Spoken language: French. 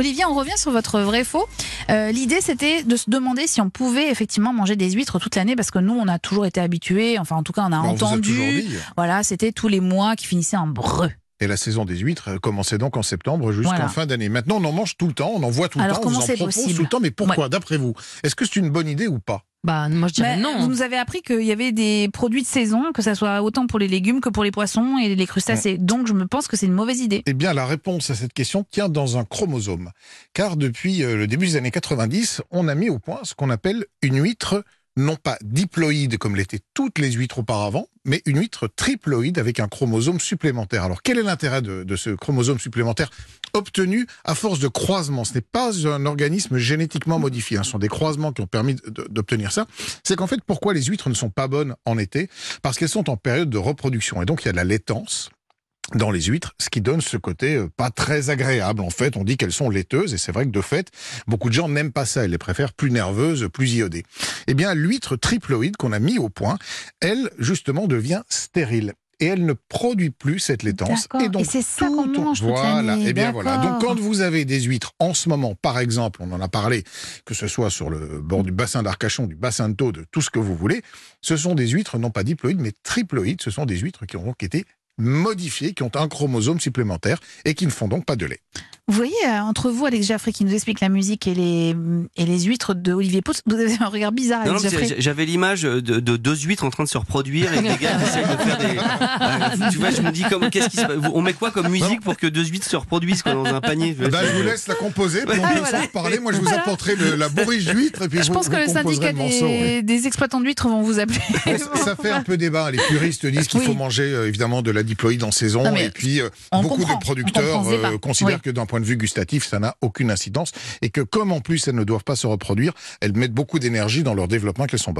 Olivier, on revient sur votre vrai faux. Euh, L'idée, c'était de se demander si on pouvait effectivement manger des huîtres toute l'année, parce que nous, on a toujours été habitués, enfin, en tout cas, on a On entendu. Voilà, c'était tous les mois qui finissaient en breu. Et la saison des huîtres euh, commençait donc en septembre jusqu'en Voilà. fin d'année. Maintenant, on en mange tout le temps, on en voit tout le Alors, temps, on en propose possible tout le temps. Mais pourquoi, d'après vous? Est-ce que c'est une bonne idée ou pas? Bah, moi je dirais non. Vous nous avez appris qu'il y avait des produits de saison, que ça soit autant pour les légumes que pour les poissons et les crustacés. Donc, je me pense que c'est une mauvaise idée. Eh bien, la réponse à cette question tient dans un chromosome. Car depuis euh, le début des années 90, on a mis au point ce qu'on appelle une huître non pas diploïde comme l'étaient toutes les huîtres auparavant, mais une huître triploïde avec un chromosome supplémentaire. Alors quel est l'intérêt de, de ce chromosome supplémentaire obtenu à force de croisement? Ce n'est pas un organisme génétiquement modifié, hein. ce sont des croisements qui ont permis d'obtenir ça. C'est qu'en fait, pourquoi les huîtres ne sont pas bonnes en été? Parce qu'elles sont en période de reproduction et donc il y a de la laitance dans les huîtres, ce qui donne ce côté euh, pas très agréable. En fait, on dit qu'elles sont laiteuses, et c'est vrai que de fait, beaucoup de gens n'aiment pas ça. Ils les préfèrent plus nerveuses, plus iodées. Eh bien, l'huître triploïde qu'on a mis au point, elle, justement, devient stérile. Et elle ne produit plus cette laitance. Et donc, c'est ça qu'on mange Voilà. Et bien voilà. Donc, quand vous avez des huîtres en ce moment, par exemple, on en a parlé, que ce soit sur le bord du bassin d'Arcachon, du bassin de Taude, tout ce que vous voulez, ce sont des huîtres non pas diploïdes, mais triploïdes. Ce sont des huîtres qui ont donc été modifiées, qui ont un chromosome supplémentaire et qui ne font donc pas de lait. Vous voyez, euh, entre vous, Alex Jaffré, qui nous explique la musique et les, et les huîtres de Olivier Pouls, vous avez un regard bizarre, Non, non, Alex j'avais l'image de, de deux huîtres en train de se reproduire et des gars qui essayent de faire des. Euh, tu vois, je me dis comme qu'est-ce qui se passe? On met quoi comme musique pour que deux huîtres se reproduisent quoi, dans un panier? Ben, je vous laisse la composer, puis on Ah, peut voilà. s'en reparler. Moi, je vous Voilà. apporterai le- la bourriche d'huîtres Je vous, pense que vous le syndicat le morceau. oui. des, exploitants d'huîtres vont vous appeler. Ça, fait un peu débat. Les puristes disent qu'il Oui. faut manger euh, évidemment de la diploïde en saison et puis beaucoup comprend, de producteurs euh, considèrent Oui. que d'un vue gustatif, ça n'a aucune incidence et que comme en plus elles ne doivent pas se reproduire, elles mettent beaucoup d'énergie dans leur développement qu'elles sont bonnes.